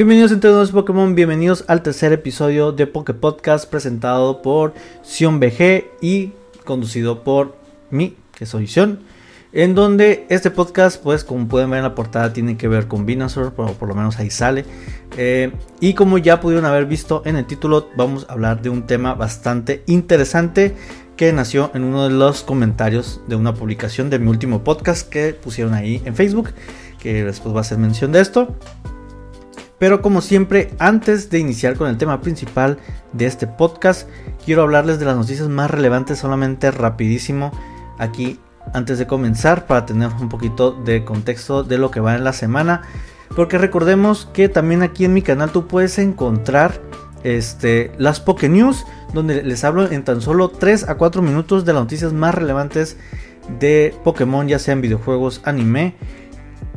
Bienvenidos entrenadores Pokémon, bienvenidos al tercer episodio de Poké Podcast presentado por Sion BG y conducido por mí, que soy Sion. En donde este podcast, pues como pueden ver en la portada, tiene que ver con Venusaur, pero por lo menos ahí sale. Eh, y como ya pudieron haber visto en el título, vamos a hablar de un tema bastante interesante que nació en uno de los comentarios de una publicación de mi último podcast que pusieron ahí en Facebook, que después va a hacer mención de esto. Pero como siempre, antes de iniciar con el tema principal de este podcast, quiero hablarles de las noticias más relevantes solamente rapidísimo aquí antes de comenzar para tener un poquito de contexto de lo que va en la semana. Porque recordemos que también aquí en mi canal tú puedes encontrar este, las Poké News, donde les hablo en tan solo 3 a 4 minutos de las noticias más relevantes de Pokémon, ya sean videojuegos, anime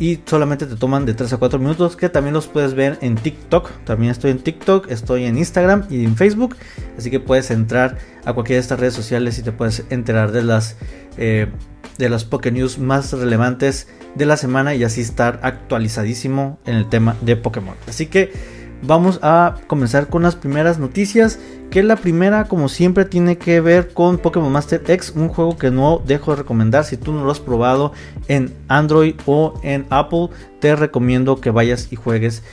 y solamente te toman de 3 a 4 minutos que también los puedes ver en TikTok. También estoy en TikTok, estoy en Instagram y en Facebook. Así que puedes entrar a cualquiera de estas redes sociales y te puedes enterar de las, eh, de las News más relevantes de la semana y así estar actualizadísimo en el tema de Pokémon. Así que vamos a comenzar con las primeras noticias. Que la primera, como siempre, tiene que ver con Pokémon Master X, un juego que no dejo de recomendar. Si tú no lo has probado en Android o en Apple, te recomiendo que vayas y juegues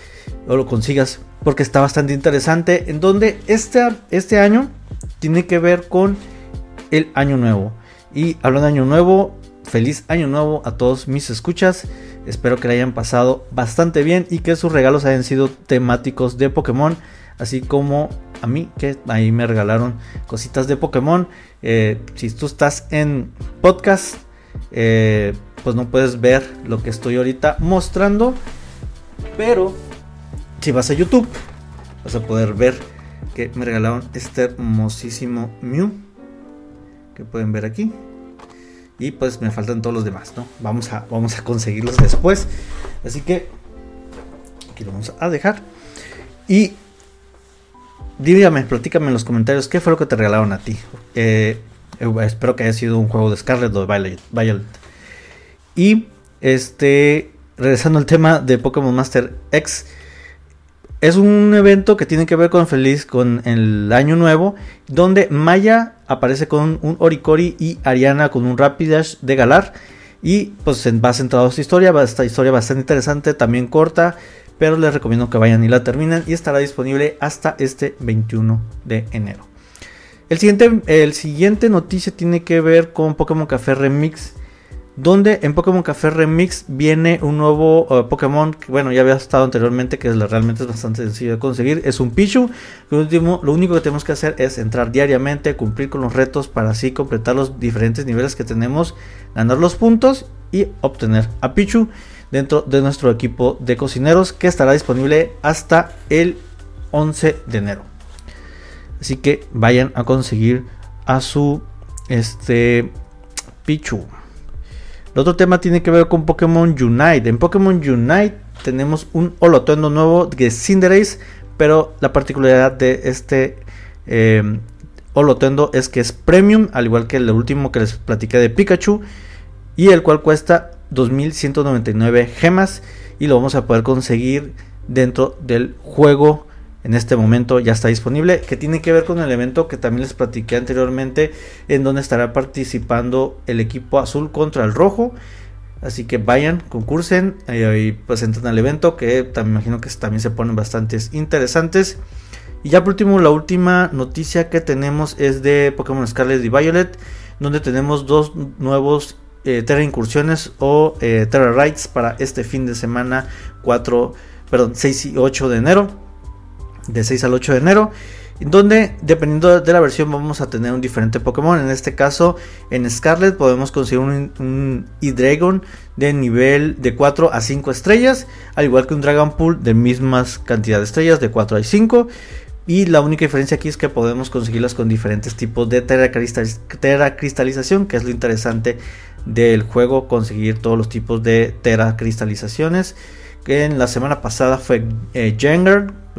o lo consigas porque está bastante interesante. En donde este, este año tiene que ver con el año nuevo. Y hablando de año nuevo, feliz año nuevo a todos mis escuchas. Espero que le hayan pasado bastante bien y que sus regalos hayan sido temáticos de Pokémon, así como a mí que ahí me regalaron cositas de Pokémon. Eh, si tú estás en podcast, eh, pues no puedes ver lo que estoy ahorita mostrando, pero si vas a YouTube, vas a poder ver que me regalaron este hermosísimo Mew que pueden ver aquí. Y pues me faltan todos los demás, ¿no? Vamos a, vamos a conseguirlos después. Así que aquí lo vamos a dejar. Y dígame, platícame en los comentarios qué fue lo que te regalaron a ti. Eh, eh, espero que haya sido un juego de Scarlet o de Violet. Y este, regresando al tema de Pokémon Master X. Es un evento que tiene que ver con feliz con el año nuevo, donde Maya aparece con un Oricori y Ariana con un Rapidash de Galar. Y pues va centrado esta historia, esta historia bastante interesante, también corta, pero les recomiendo que vayan y la terminen y estará disponible hasta este 21 de enero. El siguiente, el siguiente noticia tiene que ver con Pokémon Café Remix donde en Pokémon Café Remix viene un nuevo uh, Pokémon que bueno ya había estado anteriormente que es, realmente es bastante sencillo de conseguir. Es un Pichu. Lo, último, lo único que tenemos que hacer es entrar diariamente cumplir con los retos para así completar los diferentes niveles que tenemos ganar los puntos y obtener a Pichu dentro de nuestro equipo de cocineros que estará disponible hasta el 11 de enero. Así que vayan a conseguir a su este Pichu el otro tema tiene que ver con Pokémon Unite. En Pokémon Unite tenemos un holotuendo nuevo de Cinderace, pero la particularidad de este eh, es que es premium, al igual que el último que les platiqué de Pikachu, y el cual cuesta 2199 gemas y lo vamos a poder conseguir dentro del juego en este momento ya está disponible, que tiene que ver con el evento que también les platiqué anteriormente, en donde estará participando el equipo azul contra el rojo. Así que vayan, concursen eh, y entren al evento, que también imagino que también se ponen bastantes interesantes. Y ya por último, la última noticia que tenemos es de Pokémon Scarlet y Violet, donde tenemos dos nuevos eh, Terra Incursiones o eh, Terra Rides para este fin de semana 4, perdón, 6 y 8 de enero de 6 al 8 de enero. Donde dependiendo de la versión vamos a tener un diferente Pokémon. En este caso en Scarlet podemos conseguir un, un E-Dragon de nivel de 4 a 5 estrellas. Al igual que un Dragon Pool de mismas cantidad de estrellas de 4 a 5. Y la única diferencia aquí es que podemos conseguirlas con diferentes tipos de teracristalización, que es lo interesante del juego, conseguir todos los tipos de teracristalizaciones que en la semana pasada fue eh,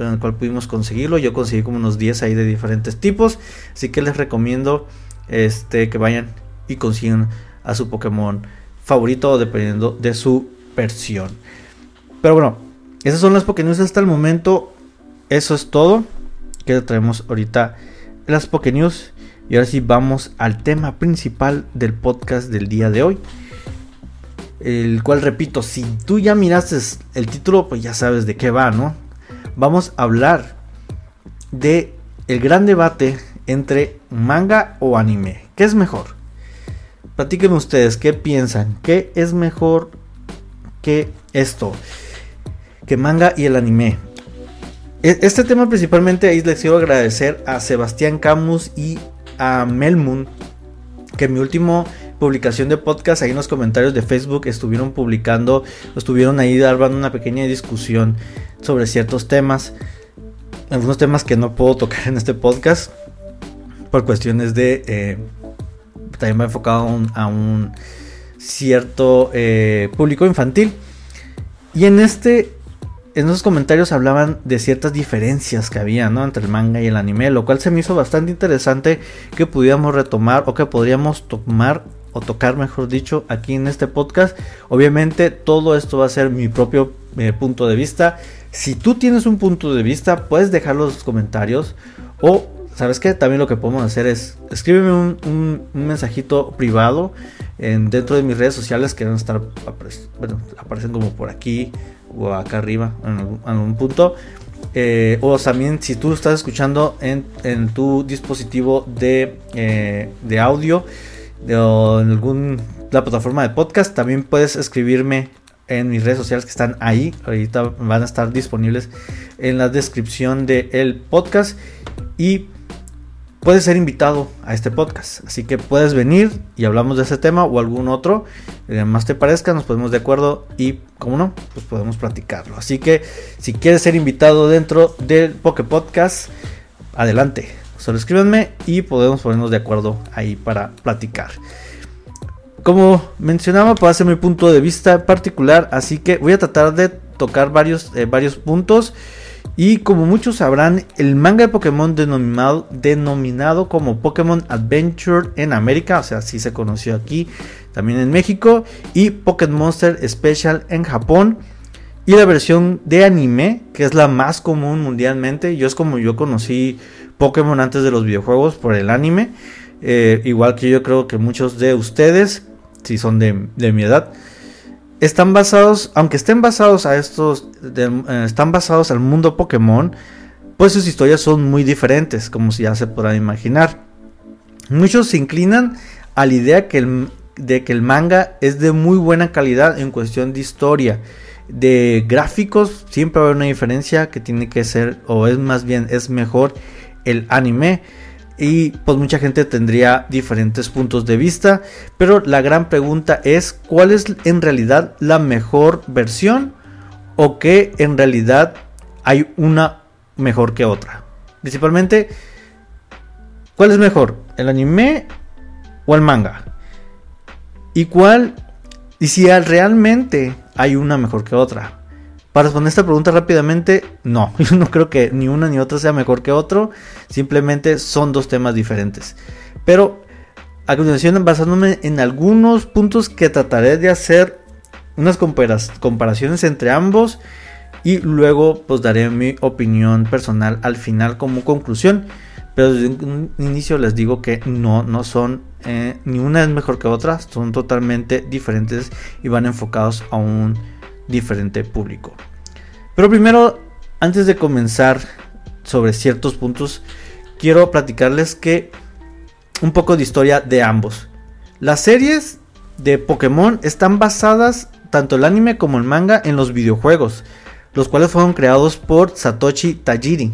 en el cual pudimos conseguirlo. Yo conseguí como unos 10 ahí de diferentes tipos. Así que les recomiendo este, que vayan y consigan a su Pokémon favorito dependiendo de su versión. Pero bueno, esas son las Pokénews hasta el momento. Eso es todo que traemos ahorita las Pokénews. Y ahora sí vamos al tema principal del podcast del día de hoy. El cual repito, si tú ya miraste el título, pues ya sabes de qué va, ¿no? Vamos a hablar de el gran debate entre manga o anime. ¿Qué es mejor? Platíquenme ustedes, ¿qué piensan? ¿Qué es mejor que esto? Que manga y el anime. E, este tema principalmente ahí les quiero agradecer a Sebastián Camus y a Melmoon que mi último publicación de podcast ahí en los comentarios de Facebook estuvieron publicando, estuvieron ahí dando una pequeña discusión sobre ciertos temas, algunos temas que no puedo tocar en este podcast por cuestiones de eh, también he enfocado a un, cierto eh, público infantil y en este en esos comentarios hablaban de ciertas diferencias que había ¿no? entre el manga y el anime, lo cual se me hizo bastante interesante que pudiéramos retomar o que podríamos tomar o tocar, mejor dicho, aquí en este podcast. Obviamente todo esto va a ser mi propio eh, punto de vista. Si tú tienes un punto de vista, puedes dejarlo en los comentarios o ¿sabes qué? También lo que podemos hacer es escríbeme un, mensajito privado en, dentro de mis redes sociales que van a estar, bueno, aparecen como por aquí o acá arriba en algún, punto. Eh, o también si tú estás escuchando en, tu dispositivo de, eh, de audio o en alguna plataforma de podcast, también puedes escribirme en mis redes sociales que están ahí. Ahorita van a estar disponibles en la descripción del podcast. Y puedes ser invitado a este podcast. Así que puedes venir y hablamos de ese tema o algún otro. Que más te parezca, nos ponemos de acuerdo y, como no, pues podemos platicarlo. Así que si quieres ser invitado dentro del Poke Podcast, adelante. Solo escríbanme y podemos ponernos de acuerdo ahí para platicar. Como mencionaba, puede ser mi punto de vista particular, así que voy a tratar de tocar varios, eh, varios puntos. Y como muchos sabrán, el manga de Pokémon denominado, denominado como Pokémon Adventure en América, o sea, así se conoció aquí, también en México, y Pokémon Monster Special en Japón. Y la versión de anime, que es la más común mundialmente, yo es como yo conocí Pokémon antes de los videojuegos por el anime, eh, igual que yo creo que muchos de ustedes, si son de, de mi edad, están basados, aunque estén basados a estos, eh, están basados al mundo Pokémon, pues sus historias son muy diferentes, como si ya se podrán imaginar. Muchos se inclinan a la idea que el, de que el manga es de muy buena calidad en cuestión de historia. De gráficos siempre va a haber una diferencia que tiene que ser, o es más bien, es mejor el anime y pues mucha gente tendría diferentes puntos de vista, pero la gran pregunta es cuál es en realidad la mejor versión o que en realidad hay una mejor que otra. Principalmente, ¿cuál es mejor? ¿El anime o el manga? ¿Y cuál? Y si realmente hay una mejor que otra. Para responder esta pregunta rápidamente, no, yo no creo que ni una ni otra sea mejor que otro, simplemente son dos temas diferentes. Pero a continuación, basándome en algunos puntos que trataré de hacer unas comparaciones entre ambos y luego pues daré mi opinión personal al final como conclusión. Pero desde un inicio les digo que no, no son, eh, ni una es mejor que otra, son totalmente diferentes y van enfocados a un diferente público. Pero primero, antes de comenzar sobre ciertos puntos, quiero platicarles que un poco de historia de ambos. Las series de Pokémon están basadas tanto el anime como el manga en los videojuegos, los cuales fueron creados por Satoshi Tajiri.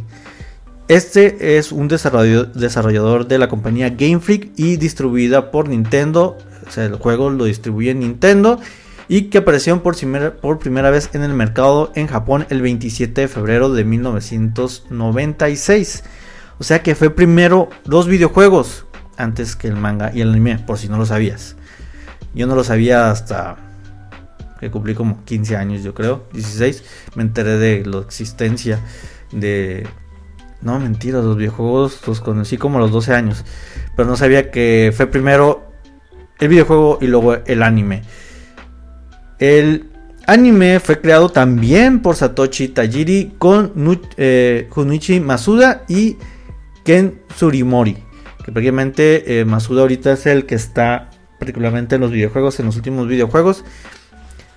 Este es un desarrollador de la compañía Game Freak y distribuida por Nintendo. O sea, el juego lo distribuye Nintendo y que aparecieron por, por primera vez en el mercado en Japón el 27 de febrero de 1996. O sea que fue primero los videojuegos antes que el manga y el anime, por si no lo sabías. Yo no lo sabía hasta que cumplí como 15 años, yo creo, 16. Me enteré de la existencia de... No, mentira, los videojuegos los conocí como a los 12 años. Pero no sabía que fue primero el videojuego y luego el anime. El anime fue creado también por Satoshi Tajiri con eh, Junichi Masuda y Ken Surimori. Que prácticamente eh, Masuda ahorita es el que está particularmente en los videojuegos, en los últimos videojuegos.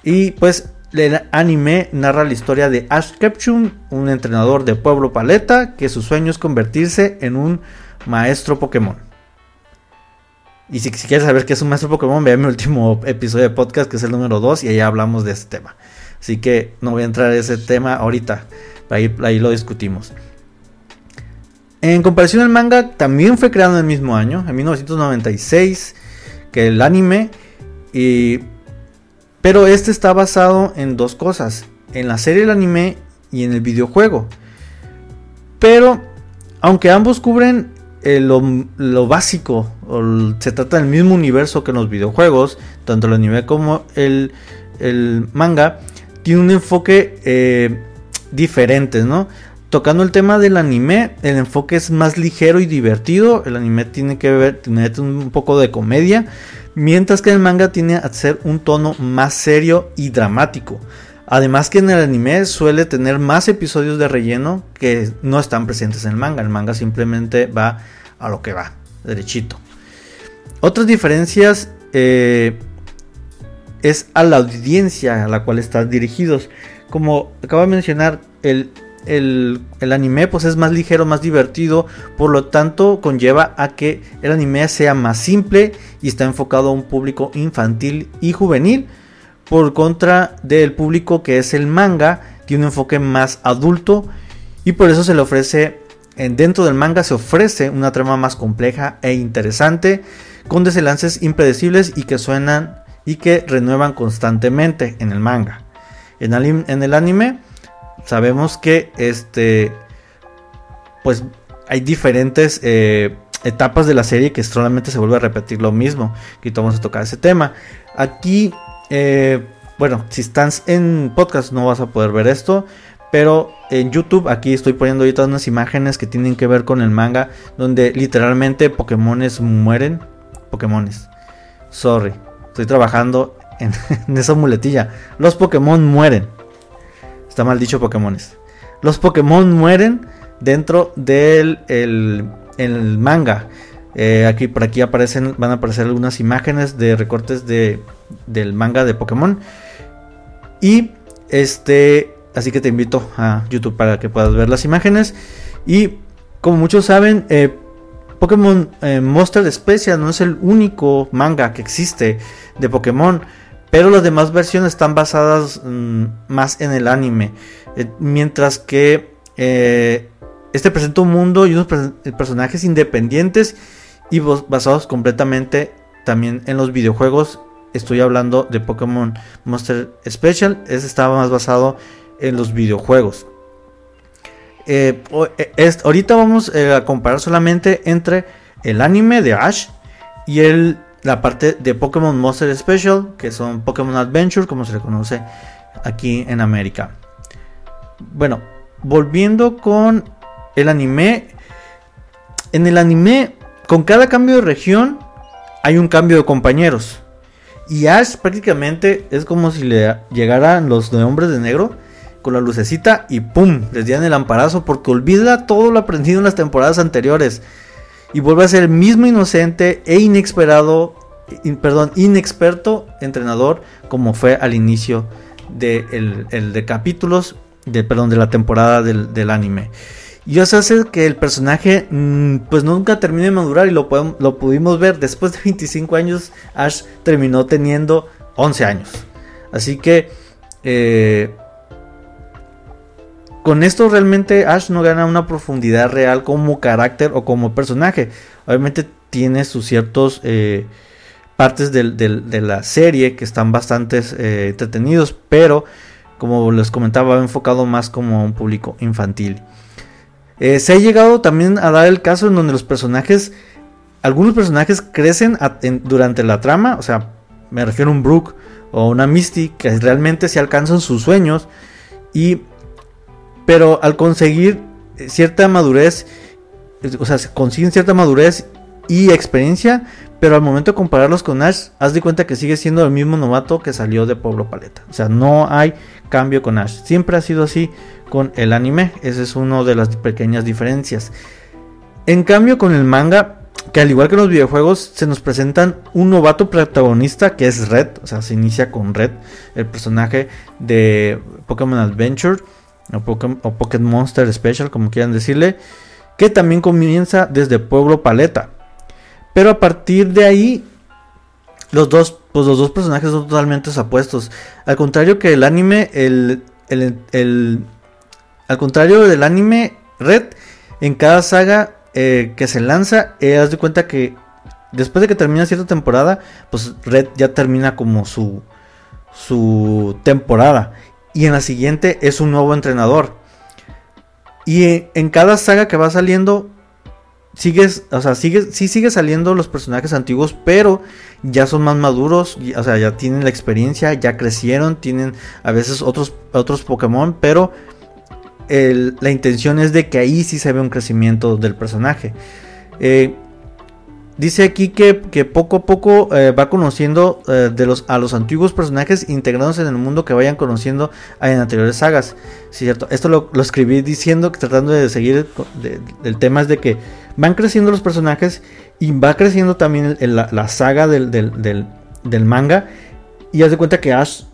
Y pues el anime narra la historia de Ash Ketchum, un entrenador de pueblo paleta que su sueño es convertirse en un maestro Pokémon. Y si, quieres saber qué es un maestro Pokémon, ve mi último episodio de podcast, que es el número 2, y ahí hablamos de este tema. Así que no voy a entrar en ese tema ahorita, ahí, ahí lo discutimos. En comparación al manga, también fue creado en el mismo año, en 1996, que el anime. Y, pero este está basado en dos cosas: en la serie del anime y en el videojuego. Pero, aunque ambos cubren eh, lo, básico, se trata del mismo universo que en los videojuegos, tanto el anime como el, manga, tiene un enfoque eh, diferente, ¿no? Tocando el tema del anime, el enfoque es más ligero y divertido. El anime tiene que ver, tiene un poco de comedia. Mientras que el manga tiene a ser un tono más serio y dramático. Además que en el anime suele tener más episodios de relleno que no están presentes en el manga. El manga simplemente va a lo que va, derechito. Otras diferencias eh, es a la audiencia a la cual están dirigidos. Como acabo de mencionar, el, el, anime pues es más ligero, más divertido, por lo tanto conlleva a que el anime sea más simple y está enfocado a un público infantil y juvenil por contra del público que es el manga, tiene un enfoque más adulto y por eso se le ofrece, dentro del manga se ofrece una trama más compleja e interesante, con desenlaces impredecibles y que suenan y que renuevan constantemente en el manga. En, el anime sabemos que este, pues hay diferentes eh, etapas de la serie que solamente se vuelve a repetir lo mismo. Aquí vamos a tocar ese tema. Aquí eh, bueno, si estás en podcast no vas a poder ver esto. Pero en YouTube aquí estoy poniendo ahorita unas imágenes que tienen que ver con el manga. Donde literalmente Pokémones mueren. Pokémones. Sorry. Estoy trabajando en, esa muletilla. Los Pokémon mueren. Está mal dicho Pokémones. Los Pokémon mueren dentro del el manga. Eh, aquí por aquí aparecen, van a aparecer algunas imágenes de recortes de, del manga de Pokémon. Y este, así que te invito a YouTube para que puedas ver las imágenes. Y como muchos saben, eh, Pokémon eh, Monster Special no es el único manga que existe de Pokémon. Pero las demás versiones están basadas mm, más en el anime. mientras que este presenta un mundo y unos personajes independientes y basados completamente también en los videojuegos. Estoy hablando de Pokémon Monster Special, ese estaba más basado en los videojuegos. Eh, eh, ahorita vamos eh, a comparar solamente entre el anime de Ash y el, la parte de Pokémon Monster Special, que son Pokémon Adventure, como se le conoce aquí en América. Bueno, volviendo con el anime. En el anime con cada cambio de región hay un cambio de compañeros. Y Ash prácticamente es como si le llegaran los hombres de negro con la lucecita y ¡pum! Les dieran el amparazo porque olvida todo lo aprendido en las temporadas anteriores. Y vuelve a ser el mismo inocente e inesperado, perdón, inexperto entrenador como fue al inicio de, el, de capítulos, de, perdón, de la temporada del, del anime. Y eso hace que el personaje mm, pues nunca termine de madurar y lo, lo pudimos ver después de 25 años Ash terminó teniendo 11 años. Así que eh, con esto realmente Ash no gana una profundidad real como carácter o como personaje. Obviamente tiene sus ciertos eh, partes de la serie que están bastante eh, entretenidos, pero como les comentaba, enfocado más como un público infantil. Eh, se ha llegado también a dar el caso en donde los personajes, algunos personajes crecen durante la trama, o sea, me refiero a un Brook o una Misty que realmente se alcanzan sus sueños y pero al conseguir cierta madurez, o sea, consiguen cierta madurez y experiencia, pero al momento de compararlos con Ash, haz de cuenta que sigue siendo el mismo novato que salió de Pueblo Paleta. O sea, no hay cambio con Ash. Siempre ha sido así con el anime. Esa es una de las pequeñas diferencias. En cambio, con el manga, que al igual que los videojuegos, se nos presentan un novato protagonista que es Red. O sea, se inicia con Red, el personaje de Pokémon Adventure o Pokémon Monster Special, como quieran decirle. Que también comienza desde Pueblo Paleta. Pero a partir de ahí, los dos, pues los dos personajes son totalmente apuestos. Al contrario que el anime, el, el, al contrario del anime Red, en cada saga eh, que se lanza, eh, haz de cuenta que después de que termina cierta temporada, pues Red ya termina como su, su temporada. Y en la siguiente es un nuevo entrenador. Y en cada saga que va saliendo, sigues, o sea, sigue, sí sigue saliendo los personajes antiguos, pero ya son más maduros, o sea, ya tienen la experiencia, ya crecieron, tienen a veces otros, otros Pokémon, pero la intención es de que ahí sí se ve un crecimiento del personaje. Eh, Dice aquí que, poco a poco eh, va conociendo eh, de los, a los antiguos personajes integrados en el mundo que vayan conociendo en anteriores sagas. ¿cierto? Esto lo, escribí diciendo, tratando de seguir el tema es de que van creciendo los personajes y va creciendo también la, saga del, del, manga. Y haz de cuenta que Ash,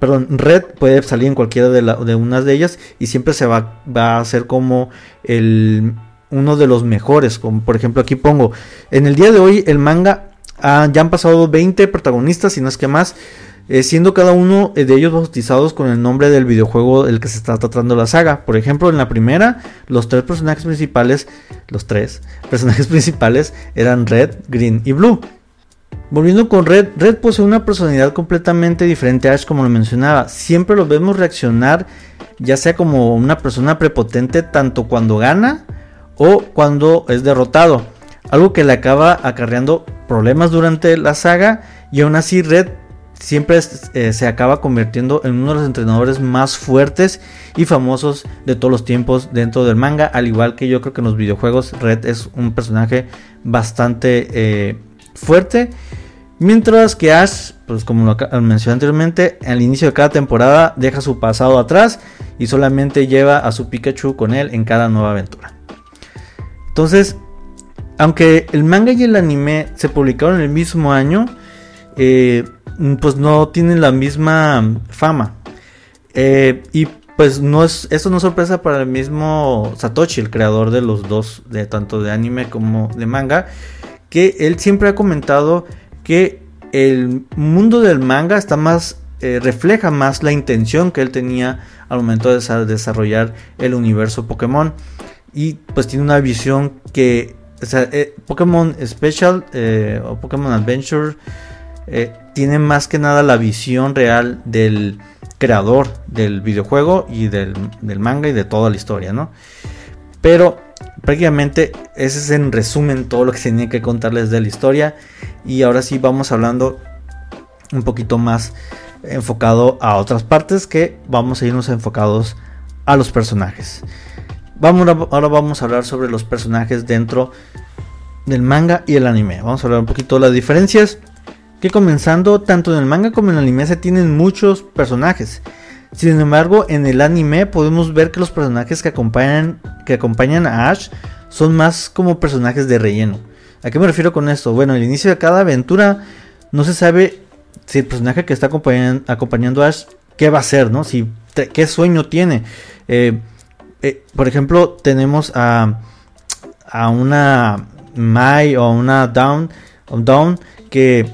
perdón, Red puede salir en cualquiera de, de unas de ellas y siempre se va, va a hacer como el uno de los mejores. Como por ejemplo aquí pongo, en el día de hoy el manga ah, ya han pasado 20 protagonistas, y no es que más, eh, siendo cada uno de ellos bautizados con el nombre del videojuego del que se está tratando la saga. Por ejemplo, en la primera, los tres personajes principales, los tres personajes principales eran Red, Green y Blue. Volviendo con Red, Red posee una personalidad completamente diferente a Ash como lo mencionaba. Siempre lo vemos reaccionar ya sea como una persona prepotente tanto cuando gana o cuando es derrotado, algo que le acaba acarreando problemas durante la saga y aún así Red siempre eh, se acaba convirtiendo en uno de los entrenadores más fuertes y famosos de todos los tiempos dentro del manga, al igual que yo creo que en los videojuegos Red es un personaje bastante eh, fuerte. Mientras que Ash, pues como lo mencioné anteriormente, al inicio de cada temporada deja su pasado atrás y solamente lleva a su Pikachu con él en cada nueva aventura. Entonces, aunque el manga y el anime se publicaron el mismo año, eh, pues no tienen la misma fama. Eh, y pues no es, eso no es sorpresa para el mismo Satoshi, el creador de los dos, de tanto de anime como de manga, que él siempre ha comentado que el mundo del manga está más eh, refleja más la intención que él tenía al momento de desarrollar el universo Pokémon y pues tiene una visión que, o sea, eh, Pokémon Special eh, o Pokémon Adventure eh, tiene más que nada la visión real del creador del videojuego y del, manga y de toda la historia, ¿no? Pero prácticamente ese es en resumen todo lo que tenía que contarles de la historia y ahora sí vamos hablando un poquito más enfocado a otras partes que vamos a irnos enfocados a los personajes. Vamos ahora vamos a hablar sobre los personajes dentro del manga y el anime. Vamos a hablar un poquito de las diferencias. Que comenzando tanto en el manga como en el anime se tienen muchos personajes. Sin embargo, en el anime podemos ver que los personajes que acompañan, que acompañan a Ash son más como personajes de relleno. ¿A qué me refiero con esto? Bueno, al inicio de cada aventura no se sabe si el personaje que está acompañando, a Ash, qué va a hacer, ¿no? Si, qué sueño tiene. Eh, eh, por ejemplo, tenemos a, a una Mai o una Down, Down que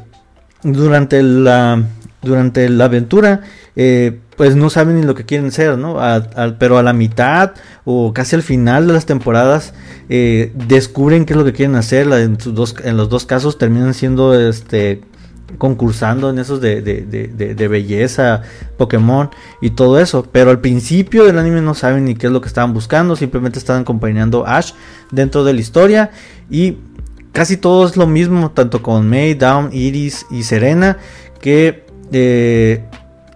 durante la, durante la aventura eh, pues no saben ni lo que quieren ser, ¿no? pero a la mitad o casi al final de las temporadas eh, descubren qué es lo que quieren hacer. en los dos casos terminan siendo este concursando en esos de, de, belleza, Pokémon y todo eso. Pero al principio del anime no saben ni qué es lo que estaban buscando, simplemente estaban acompañando a Ash dentro de la historia. Y casi todo es lo mismo, tanto con May, Down, Iris y Serena, que eh,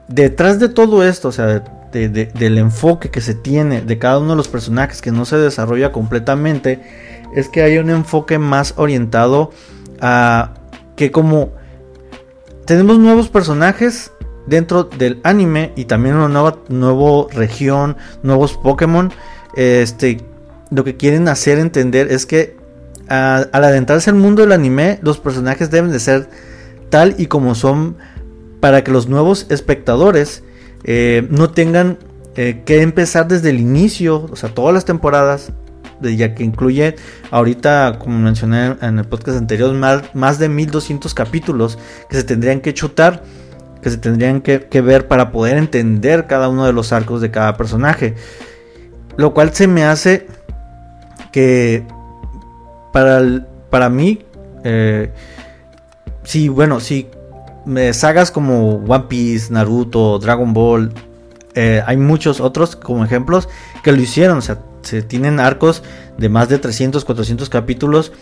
detrás de todo esto, o sea, del enfoque que se tiene de cada uno de los personajes que no se desarrolla completamente, es que hay un enfoque más orientado a que como tenemos nuevos personajes dentro del anime y también una nueva nuevo región, nuevos Pokémon, este, lo que quieren hacer entender es que al adentrarse al mundo del anime, los personajes deben de ser tal y como son para que los nuevos espectadores eh, no tengan eh, que empezar desde el inicio, o sea, todas las temporadas, ya que incluye ahorita, como mencioné en el podcast anterior, más, más de 1200 capítulos que se tendrían que chutar, que se tendrían que, ver para poder entender cada uno de los arcos de cada personaje. Lo cual se me hace que para, para mí, eh, sí, bueno, sí, sagas como One Piece, Naruto, Dragon Ball, eh, hay muchos otros como ejemplos que lo hicieron, o sea, se tienen arcos de más de 300, 400 capítulos,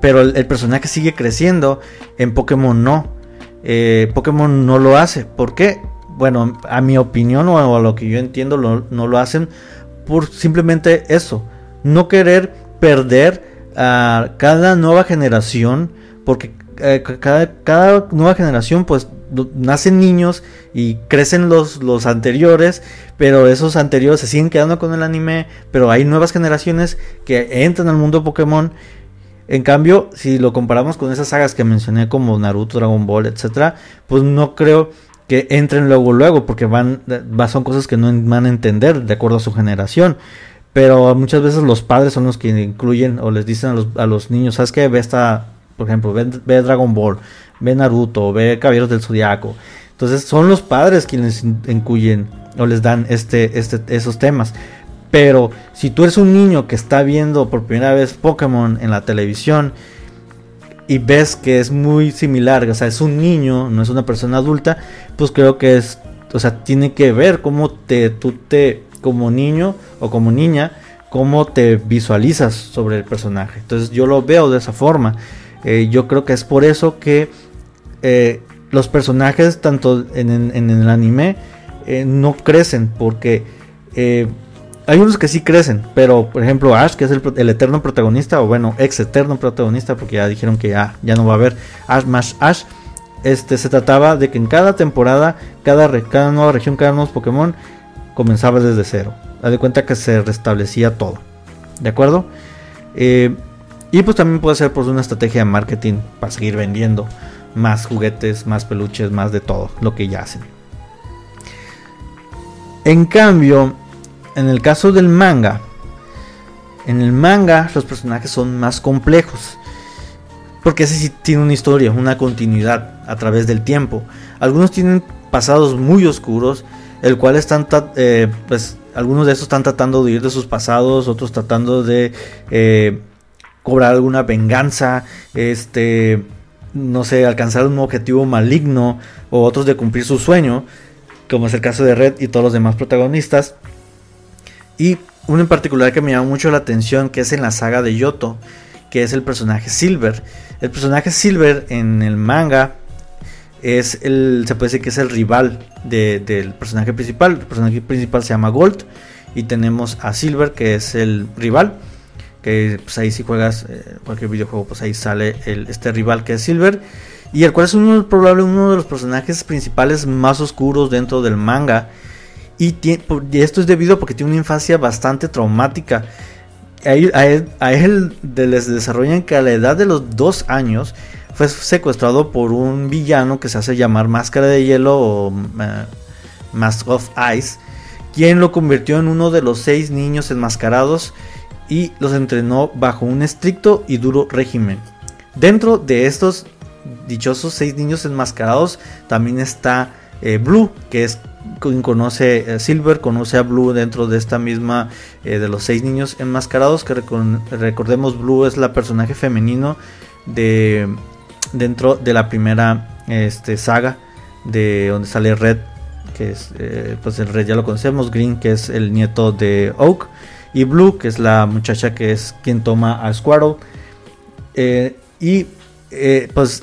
pero el, personaje sigue creciendo, en Pokémon no. Eh, Pokémon no lo hace, ¿por qué? Bueno, a mi opinión o a lo que yo entiendo no lo hacen por simplemente eso, no querer perder a cada nueva generación, porque eh, cada, cada, nueva generación pues nacen niños y crecen los, los anteriores, pero esos anteriores se siguen quedando con el anime, pero hay nuevas generaciones que entran al mundo Pokémon. En cambio, si lo comparamos con esas sagas que mencioné como Naruto, Dragon Ball, etcétera, pues no creo que entren luego luego porque van son cosas que no van a entender de acuerdo a su generación. Pero muchas veces los padres son los que incluyen o les dicen a los, a los niños, ¿sabes qué? Ve esta por ejemplo, ve, Dragon Ball, ve Naruto, ve Caballeros del Zodiaco. Entonces son los padres quienes incluyen o les dan este, este, esos temas. Pero si tú eres un niño que está viendo por primera vez Pokémon en la televisión y ves que es muy similar, o sea, es un niño, no es una persona adulta, pues creo que es, o sea, tiene que ver cómo te, tú te, como niño o como niña, cómo te visualizas sobre el personaje. Entonces yo lo veo de esa forma. Eh, yo creo que es por eso que eh, los personajes, tanto en, el anime, eh, no crecen. Porque hay unos que sí crecen. Pero, por ejemplo, Ash, que es el, eterno protagonista, o bueno, ex eterno protagonista, porque ya dijeron que ya, ya no va a haber Ash más Ash. Este, se trataba de que en cada temporada, cada, cada nueva región, cada nuevo Pokémon, comenzaba desde cero. Haz de cuenta que se restablecía todo. ¿De acuerdo? Eh, y pues también puede ser por una estrategia de marketing para seguir vendiendo más juguetes, más peluches, más de todo lo que ya hacen. En cambio, en el caso del manga, en el manga los personajes son más complejos. Porque ese sí tiene una historia, una continuidad a través del tiempo. Algunos tienen pasados muy oscuros, el cual están, eh, pues, algunos de esos están tratando de huir de sus pasados, otros tratando de eh, cobrar alguna venganza, este, no sé, alcanzar un objetivo maligno o otros de cumplir su sueño, como es el caso de Red y todos los demás protagonistas. Y uno en particular que me llama mucho la atención, que es en la saga de Yoto, que es el personaje Silver. El personaje Silver en el manga es el, se puede decir que es el rival del personaje principal. El personaje principal se llama Gold y tenemos a Silver que es el rival que pues ahí si juegas eh, cualquier videojuego, pues ahí sale el, este rival que es Silver. Y el cual es uno, probable uno de los personajes principales más oscuros dentro del manga. Y, esto es debido porque tiene una infancia bastante traumática. A él, les desarrollan que a la edad de los dos años fue secuestrado por un villano que se hace llamar Máscara de Hielo o eh, Mask of Ice, quien lo convirtió en uno de los seis niños enmascarados y los entrenó bajo un estricto y duro régimen. Dentro de estos dichosos seis niños enmascarados también está eh, Blue, que es quien conoce eh, Silver, conoce a Blue dentro de esta misma eh, de los seis niños enmascarados, que recordemos Blue es la personaje femenino de dentro de la primera este, saga de donde sale Red, que es pues el Red ya lo conocemos, Green que es el nieto de Oak y Blue, que es la muchacha que es quien toma a Squirtle. Eh, y eh, pues,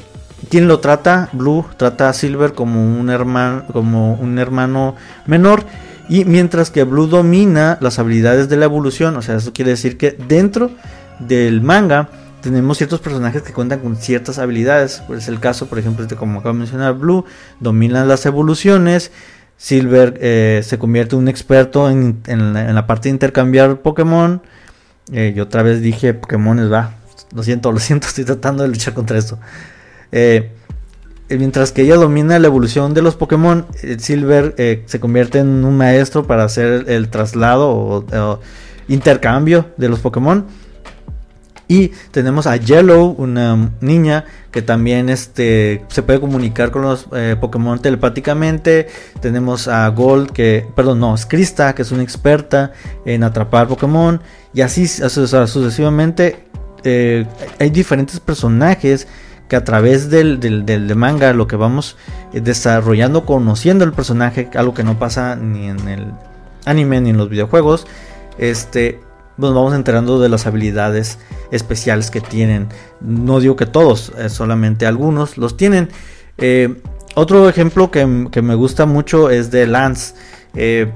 ¿quién lo trata? Blue trata a Silver como un hermano, como un hermano menor. Y mientras que Blue domina las habilidades de la evolución, o sea, eso quiere decir que dentro del manga tenemos ciertos personajes que cuentan con ciertas habilidades. Pues es el caso, por ejemplo, de como acabo de mencionar, Blue domina las evoluciones. Silver eh, se convierte en un experto en, la, parte de intercambiar Pokémon. Eh, yo otra vez dije Pokémon va. Lo siento, lo siento, estoy tratando de luchar contra esto. Eh, mientras que ella domina la evolución de los Pokémon, Silver se convierte en un maestro para hacer el traslado o intercambio de los Pokémon. Y tenemos a Yellow, una niña que también este, se puede comunicar con los eh, Pokémon telepáticamente. Tenemos a Gold, que, perdón, no, es Krista, que es una experta en atrapar Pokémon. Y así sucesivamente eh, hay diferentes personajes que a través del, del, manga lo que vamos eh, desarrollando, conociendo el personaje, algo que no pasa ni en el anime ni en los videojuegos. Este, nos vamos enterando de las habilidades especiales que tienen. No digo que todos, eh, solamente algunos los tienen. Eh, otro ejemplo que, me gusta mucho es de Lance. Eh,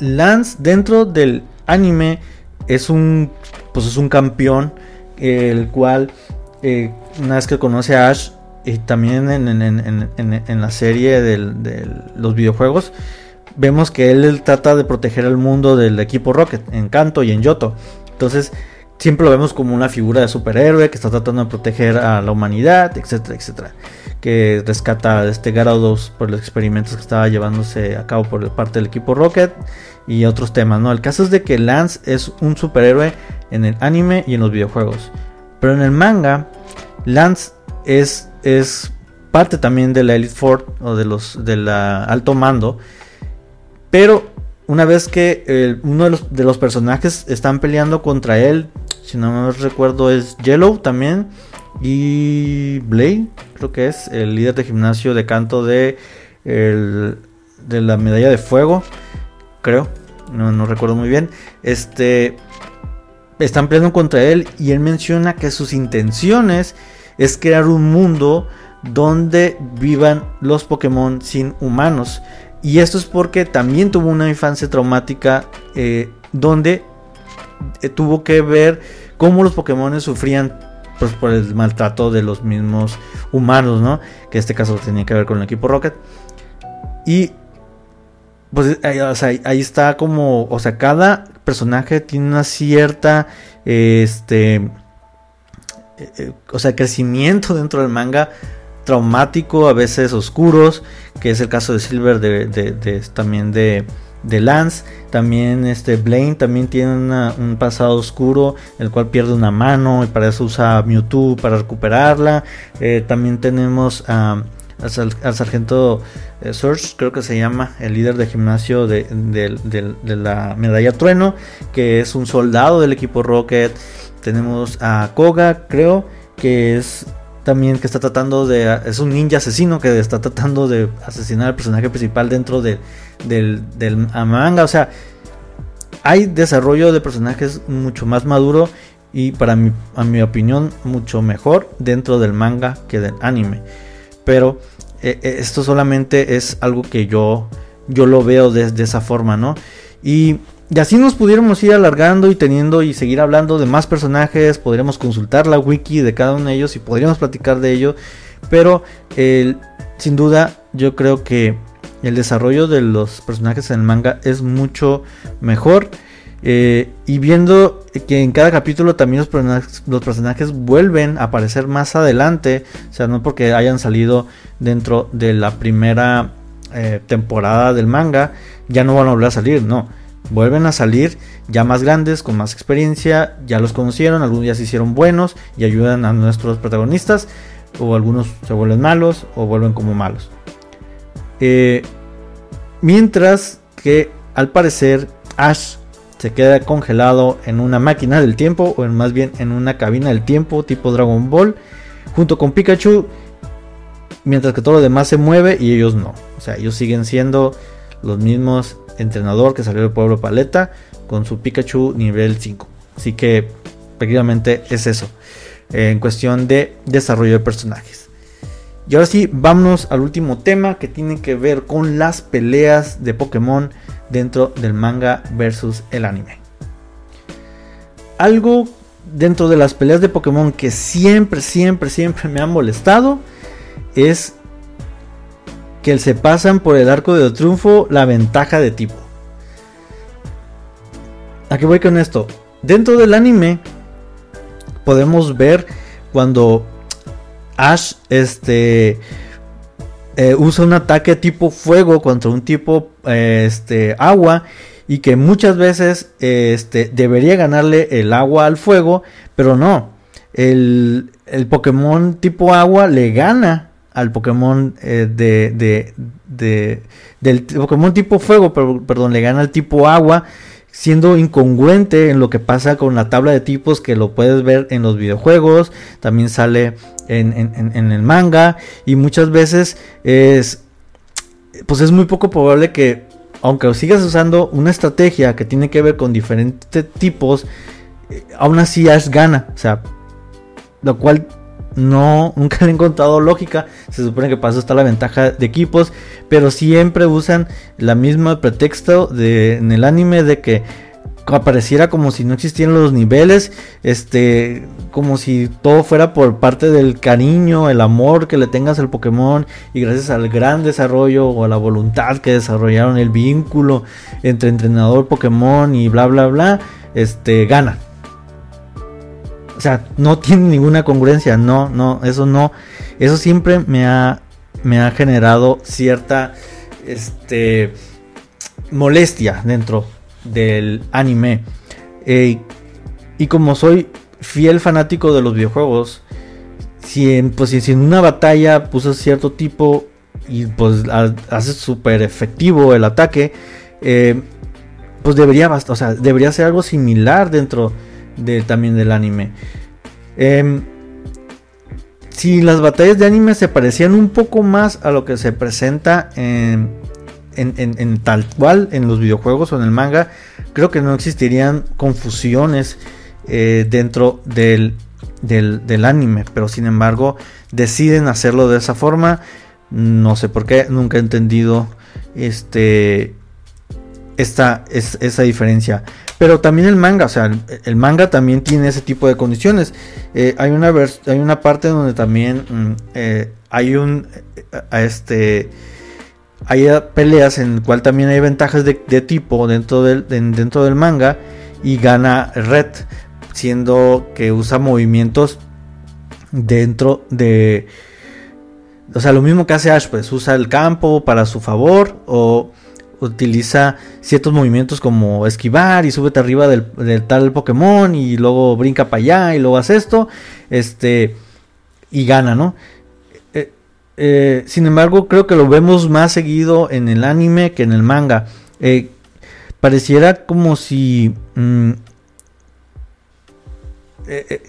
Lance dentro del anime es un, pues es un campeón, el cual una vez que conoce a Ash y también en, la serie de los videojuegos, vemos que él, trata de proteger al mundo del equipo Rocket en Kanto y en Yoto. Entonces, siempre lo vemos como una figura de superhéroe que está tratando de proteger a la humanidad, etcétera, etcétera. Que rescata a este Gyarados por los experimentos que estaba llevándose a cabo por parte del equipo Rocket y otros temas, ¿no? El caso es de que Lance es un superhéroe en el anime y en los videojuegos. Pero en el manga, Lance es, es parte también de la Elite Four o de los del alto mando pero una vez que uno de los, personajes están peleando contra él, si no me recuerdo es Yellow también y Blade, creo que es el líder de gimnasio de canto de, de la medalla de fuego, creo, no, no recuerdo muy bien. Este están peleando contra él y él menciona que sus intenciones es crear un mundo donde vivan los Pokémon sin humanos. Y esto es porque también tuvo una infancia traumática eh, donde eh, tuvo que ver cómo los Pokémon sufrían pues, por el maltrato de los mismos humanos, ¿no? Que en este caso tenía que ver con el equipo Rocket. Y pues ahí, está como, o sea, cada personaje tiene una cierta, este, eh, o sea, crecimiento dentro del manga traumático, a veces oscuros, que es el caso de Silver, de, también de, Lance. También este Blaine también tiene un pasado oscuro, el cual pierde una mano y para eso usa Mewtwo para recuperarla. Eh, también tenemos al, sargento eh, Surge, creo que se llama, el líder de gimnasio de, de, la medalla Trueno, que es un soldado del equipo Rocket. Tenemos a Koga, creo, que es también que está tratando de... Es un ninja asesino que está tratando de asesinar al personaje principal dentro de, del, del manga. O sea, hay desarrollo de personajes mucho más maduro y para mi, a mi opinión mucho mejor dentro del manga que del anime. Pero eh, eh, esto solamente es algo que yo, yo lo veo de, de esa forma, ¿no? Y y así nos pudiéramos ir alargando y teniendo y seguir hablando de más personajes, podríamos consultar la wiki de cada uno de ellos y podríamos platicar de ello. Pero sin duda yo creo que el desarrollo de los personajes en el manga es mucho mejor. Eh, y viendo que en cada capítulo también los personajes, vuelven a aparecer más adelante. O sea, no porque hayan salido dentro de la primera eh, temporada del manga, ya no van a volver a salir, no vuelven a salir ya más grandes, con más experiencia, ya los conocieron, algunos ya se hicieron buenos y ayudan a nuestros protagonistas, o algunos se vuelven malos o vuelven como malos. Eh, mientras que al parecer Ash se queda congelado en una máquina del tiempo, o en, más bien en una cabina del tiempo tipo Dragon Ball, junto con Pikachu, mientras que todo lo demás se mueve y ellos no. O sea, ellos siguen siendo los mismos entrenador que salió del pueblo Paleta con su Pikachu nivel 5. Así que prácticamente es eso. en cuestión de desarrollo de personajes. Y ahora sí, vámonos al último tema que tiene que ver con las peleas de Pokémon dentro del manga versus el anime. Algo dentro de las peleas de Pokémon que siempre, siempre, siempre me han molestado es que se pasan por el arco de triunfo la ventaja de tipo. ¿A qué voy con esto? Dentro del anime podemos ver cuando Ash este, eh, usa un ataque tipo fuego contra un tipo eh, este, agua y que muchas veces este, debería ganarle el agua al fuego, pero no. El, el Pokémon tipo agua le gana al Pokémon eh, de, de, del Pokémon tipo fuego, perdón, le gana al tipo agua, siendo incongruente en lo que pasa con la tabla de tipos que lo puedes ver en los videojuegos, también sale en, en el manga y muchas veces es pues es muy poco probable que aunque sigas usando una estrategia que tiene que ver con diferentes tipos, eh, aún así Ash gana. O sea, lo cual no, nunca le he encontrado lógica. Se supone que para eso está la ventaja de equipos, pero siempre usan la misma pretexto de, en el anime de que apareciera como si no existieran los niveles, este, como si todo fuera por parte del cariño, el amor que le tengas al Pokémon y gracias al gran desarrollo o a la voluntad que desarrollaron el vínculo entre entrenador Pokémon y bla bla bla, este, gana. O sea, no tiene ninguna congruencia, no, no, eso no, eso siempre me ha, me ha generado cierta, este, molestia dentro del anime. Y como soy fiel fanático de los videojuegos, si en, pues, si en una batalla puso cierto tipo y pues hace súper efectivo el ataque, eh, pues debería, o sea, debería ser algo similar dentro también del anime. Em, si las batallas de anime se parecían un poco más a lo que se presenta en, en, tal cual en los videojuegos o en el manga, creo que no existirían confusiones eh, dentro del, del, anime. Pero sin embargo, deciden hacerlo de esa forma. No sé por qué, nunca he entendido este, esta, es, esa diferencia. Pero también el manga, o sea, el, manga también tiene ese tipo de condiciones. Eh, hay, una hay una parte donde también mm, eh, hay un, este, hay peleas en el cual también hay ventajas de, tipo dentro del, dentro del manga y gana Red, siendo que usa movimientos dentro de... O sea, lo mismo que hace Ash, pues usa el campo para su favor o utiliza ciertos movimientos como esquivar y súbete arriba del, del, tal Pokémon y luego brinca para allá y luego hace esto, este, y gana, ¿no? Eh, sin embargo, creo que lo vemos más seguido en el anime que en el manga. Eh, pareciera como si... Mm, eh,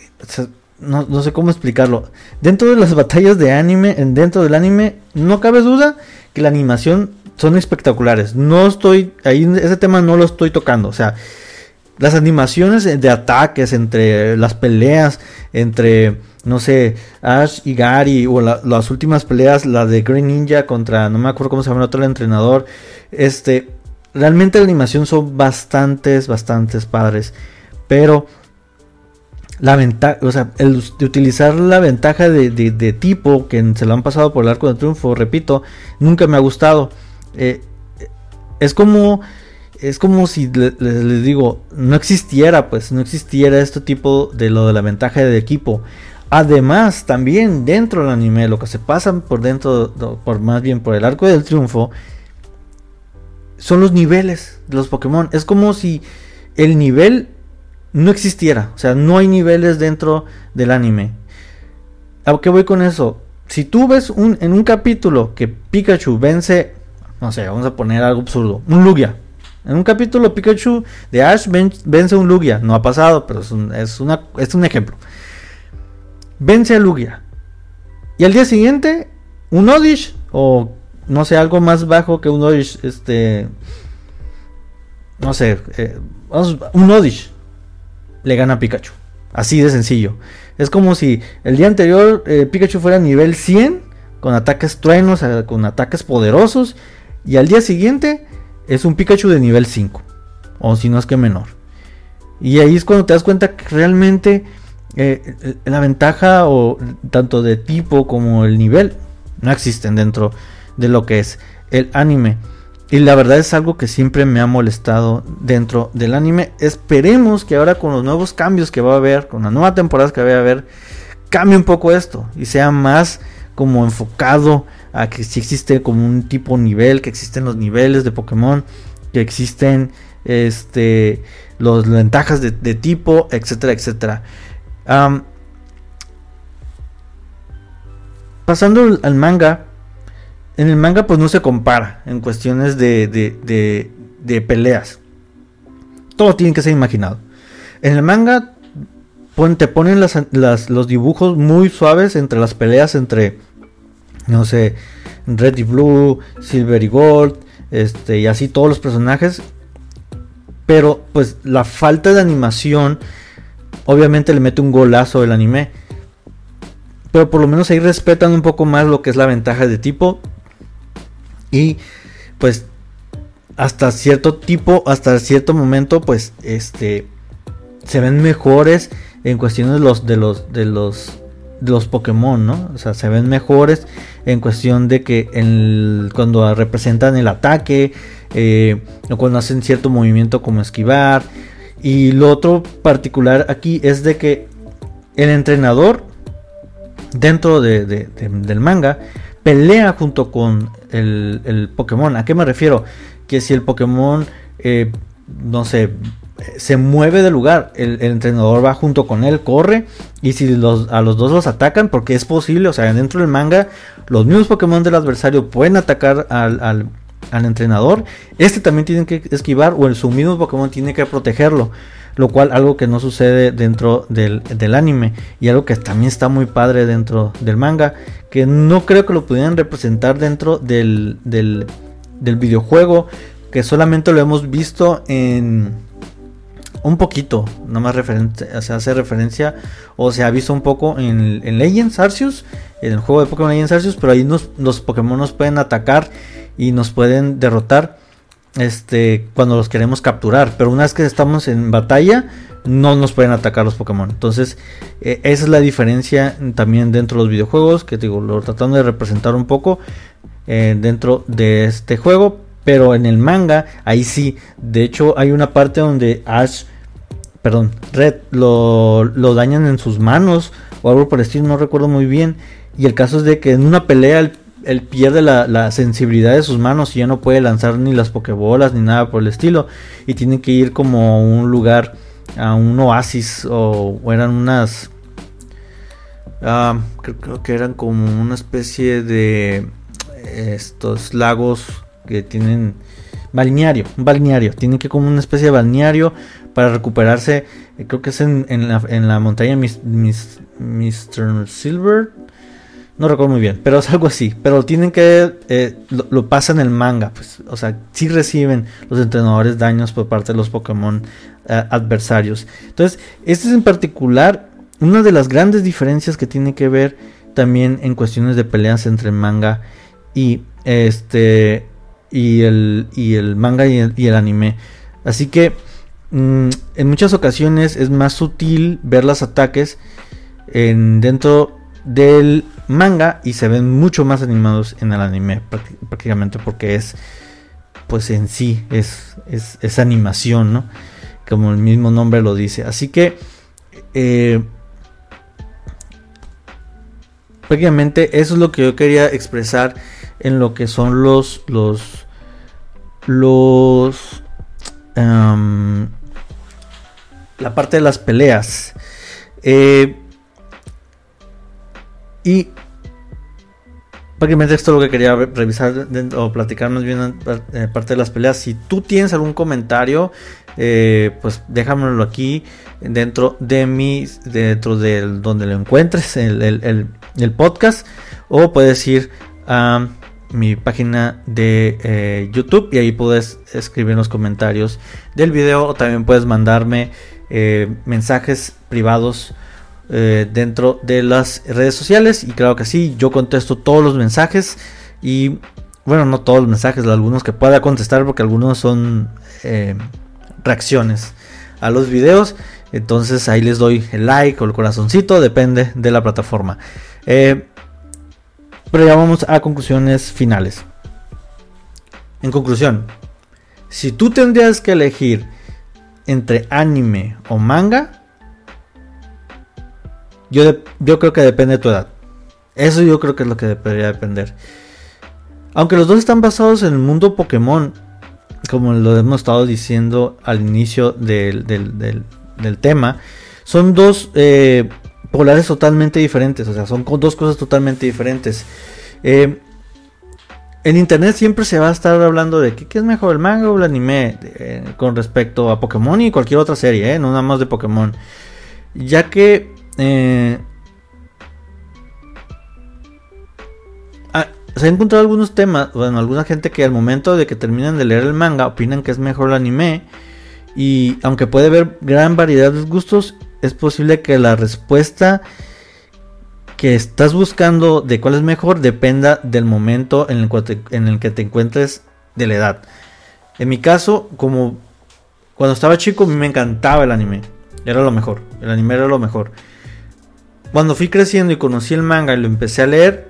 no, sé cómo explicarlo. Dentro de las batallas de anime, dentro del anime, no cabe duda que la animación son espectaculares. No estoy, ahí ese tema no lo estoy tocando. O sea, las animaciones de ataques entre las peleas, entre no sé, Ash y Gary, o las últimas peleas, la de Green Ninja contra, no me acuerdo cómo se llama otro entrenador, este, realmente la animación son bastantes, bastantes padres, pero la ventaja, o sea, el de utilizar la ventaja de, tipo que se lo han pasado por el arco de triunfo, repito, nunca me ha gustado. Eh, es como es como si les digo, no existiera, pues no existiera este tipo de lo de la ventaja de equipo. Además, también dentro del anime, lo que se pasa por dentro, por más bien por el arco del triunfo, son los niveles de los Pokémon. Es como si el nivel no existiera. O sea, no hay niveles dentro del anime. ¿A qué voy con eso? Si tú ves un, en un capítulo que Pikachu vence, no sé, vamos a poner algo absurdo, un Lugia. En un capítulo Pikachu de Ash vence un Lugia. No ha pasado, pero es es una, es un ejemplo vence a Lugia. Y al día siguiente, un Odish, o no sé, algo más bajo que un Odish, este. No sé, eh, un Odish le gana a Pikachu. Así de sencillo. Es como si el día anterior eh, Pikachu fuera nivel 100, con ataques truenos, eh, con ataques poderosos, y al día siguiente es un Pikachu de nivel 5, o si no es que menor. Y ahí es cuando te das cuenta que realmente eh, la ventaja o tanto de tipo como el nivel no existen dentro de lo que es el anime. Y la verdad es algo que siempre me ha molestado dentro del anime. Esperemos que ahora con los nuevos cambios que va a haber, con la nueva temporada que va a haber, cambie un poco esto y sea más como enfocado a que si existe como un tipo nivel, que existen los niveles de Pokémon, que existen este las ventajas de, tipo, etcétera, etcétera. pasando al manga, en el manga pues no se compara en cuestiones de, de, peleas. Todo tiene que ser imaginado. En el manga te ponen los dibujos muy suaves entre las peleas entre, no sé, Red y Blue, Silver y Gold, este, y así todos los personajes. Pero pues la falta de animación obviamente le mete un golazo el anime. Pero por lo menos ahí respetan un poco más lo que es la ventaja de tipo y pues hasta cierto tipo, hasta cierto momento, pues este se ven mejores en cuestiones de los de los de los los Pokémon, ¿no? O sea, se ven mejores en cuestión de que cuando representan el ataque eh, o cuando hacen cierto movimiento como esquivar. Y lo otro particular aquí es de que el entrenador dentro del manga pelea junto con el, Pokémon. ¿A qué me refiero? Que si el Pokémon, eh, no sé, se mueve de lugar, el, entrenador va junto con él, corre, y si los, a los dos los atacan, porque es posible, o sea, dentro del manga, los mismos Pokémon del adversario pueden atacar al, al entrenador, este también tiene que esquivar, o el, su mismo Pokémon tiene que protegerlo lo cual algo que no sucede dentro del, anime. Y algo que también está muy padre dentro del manga, que no creo que lo pudieran representar dentro del, del, videojuego, que solamente lo hemos visto en un poquito, nada más referente, se hace referencia o se ha visto un poco en, en Legends Arceus, en el juego de Pokémon Legends Arceus, pero ahí los Pokémon nos pueden atacar y nos pueden derrotar este, cuando los queremos capturar. Pero una vez que estamos en batalla, no nos pueden atacar los Pokémon. Entonces, eh, esa es la diferencia también dentro de los videojuegos. Que digo, lo tratando de representar un poco eh, dentro de este juego. Pero en el manga, ahí sí. De hecho, hay una parte donde Ash, perdón, Red lo, lo dañan en sus manos o algo por el estilo, no recuerdo muy bien. Y el caso es de que en una pelea el él pierde la, sensibilidad de sus manos y ya no puede lanzar ni las pokebolas ni nada por el estilo. Y tiene que ir como a un lugar, a un oasis o, eran unas... Ah, creo, que eran como una especie de estos lagos que tienen balneario, balneario, tienen que como una especie de balneario para recuperarse, eh, creo que es en, la, montaña Mr. Silver, no recuerdo muy bien, pero es algo así. Pero tienen que. Eh, lo, pasan en el manga. Pues, o sea, sí reciben los entrenadores daños por parte de los Pokémon eh, adversarios. Entonces, este es en particular una de las grandes diferencias que tiene que ver también en cuestiones de peleas entre manga y este. Y el, y el manga y el, anime. Así que. Mm, en muchas ocasiones es más sutil ver los ataques en, dentro del manga y se ven mucho más animados en el anime prácticamente porque es pues en sí es, es, animación, ¿no? Como el mismo nombre lo dice. Así que eh, prácticamente eso es lo que yo quería expresar en lo que son los los los la parte de las peleas. Eh, y prácticamente esto es lo que quería revisar o platicar más bien eh, parte de las peleas. Si tú tienes algún comentario, eh, pues déjamelo aquí dentro de mi, dentro de donde lo encuentres, el, podcast, o puedes ir mi página de eh, YouTube y ahí puedes escribir los comentarios del video o también puedes mandarme mensajes privados eh, dentro de las redes sociales. Y claro que sí, yo contesto todos los mensajes. Y bueno, no todos los mensajes, algunos que pueda contestar porque algunos son eh, reacciones a los videos. Entonces ahí les doy el like o el corazoncito, depende de la plataforma. Eh, pero ya vamos a conclusiones finales. En conclusión, si tú tendrías que elegir entre anime o manga, yo, yo creo que depende de tu edad. Eso yo creo que es lo que debería depender. Aunque los dos están basados en el mundo Pokémon, como lo hemos estado diciendo al inicio del, tema, son dos eh, polares totalmente diferentes, o sea, son dos cosas totalmente diferentes. Eh, en internet siempre se va a estar hablando de qué es mejor el manga o el anime eh, con respecto a Pokémon y cualquier otra serie, no nada más de Pokémon. Ya que se han encontrado algunos temas, bueno, alguna gente que al momento de que terminan de leer el manga opinan que es mejor el anime. Y aunque puede haber gran variedad de gustos, es posible que la respuesta que estás buscando de cuál es mejor dependa del momento en el, que te encuentres de la edad. En mi caso, como cuando estaba chico, a mí me encantaba el anime. Era lo mejor. El anime era lo mejor. Cuando fui creciendo y conocí el manga y lo empecé a leer,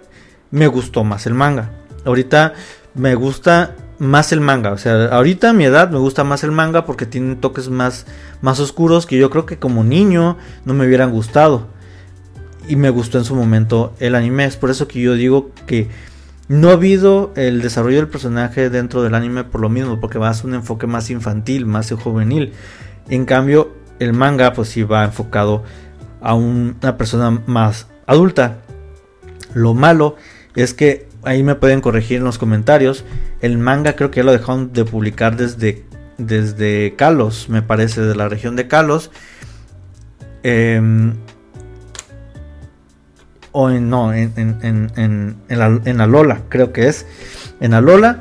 me gustó más el manga. Ahorita me gusta más el manga. O sea, ahorita a mi edad me gusta más el manga porque tiene toques más, más oscuros que yo creo que como niño no me hubieran gustado. Y me gustó en su momento el anime. Es por eso que yo digo que no ha habido el desarrollo del personaje dentro del anime por lo mismo. Porque va a ser un enfoque más infantil, más juvenil. En cambio, el manga pues sí va enfocado a una persona más adulta. Lo malo es que ahí me pueden corregir en los comentarios. El manga creo que ya lo dejaron de publicar desde, desde Kalos, me parece, de la región de Kalos. Em, o en, no, en, en, en, en, Alola, creo que es. En Alola.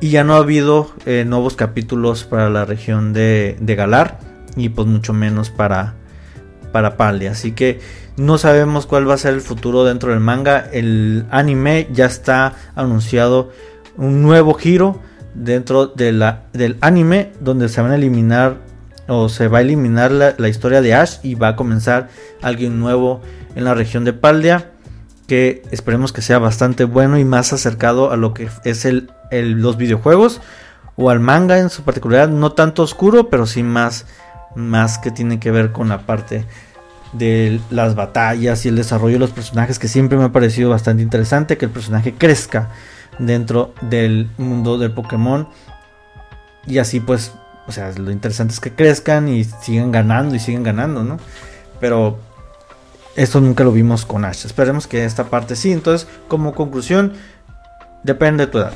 Y ya no ha habido eh, nuevos capítulos para la región de, de Galar. Y pues mucho menos para, para Palia. Así que no sabemos cuál va a ser el futuro dentro del manga. El anime ya está anunciado un nuevo giro dentro de la, del anime donde se van a eliminar o se va a eliminar la, historia de Ash y va a comenzar alguien nuevo en la región de Paldia que esperemos que sea bastante bueno y más acercado a lo que es el, los videojuegos o al manga en su particularidad no tanto oscuro pero sí más más que tiene que ver con la parte de las batallas y el desarrollo de los personajes que siempre me ha parecido bastante interesante que el personaje crezca dentro del mundo del Pokémon. Y así pues o sea lo interesante es que crezcan y sigan ganando y sigan ganando no pero esto nunca lo vimos con Ash. Esperemos que esta parte sí. Entonces como conclusión depende de tu edad.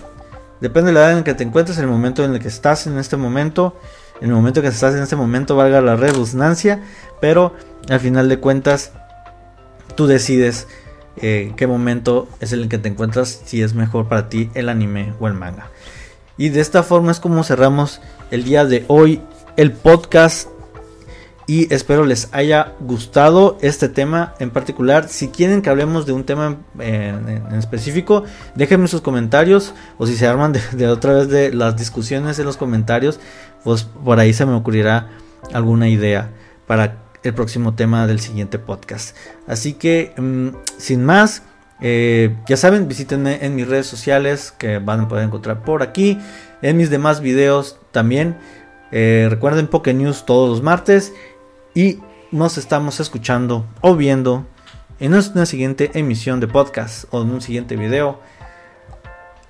Depende de la edad en que te encuentres en el momento en el que estás en este momento en el momento que estás en este momento valga la redundancia pero al final de cuentas tú decides eh, qué momento es el que te encuentras si es mejor para ti el anime o el manga. Y de esta forma es como cerramos el día de hoy el podcast y espero les haya gustado este tema en particular. Si quieren que hablemos de un tema en, específico, déjenme sus comentarios o si se arman de, de, otra vez de las discusiones en los comentarios, pues por ahí se me ocurrirá alguna idea para el próximo tema del siguiente podcast. Así que, mm, sin más, eh, ya saben, visítenme en mis redes sociales que van a poder encontrar por aquí, en mis demás videos también. Eh, recuerden Poké News todos los martes y nos estamos escuchando o viendo en una siguiente emisión de podcast o en un siguiente video.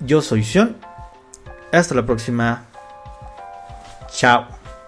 Yo soy Sion. Hasta la próxima. Chao.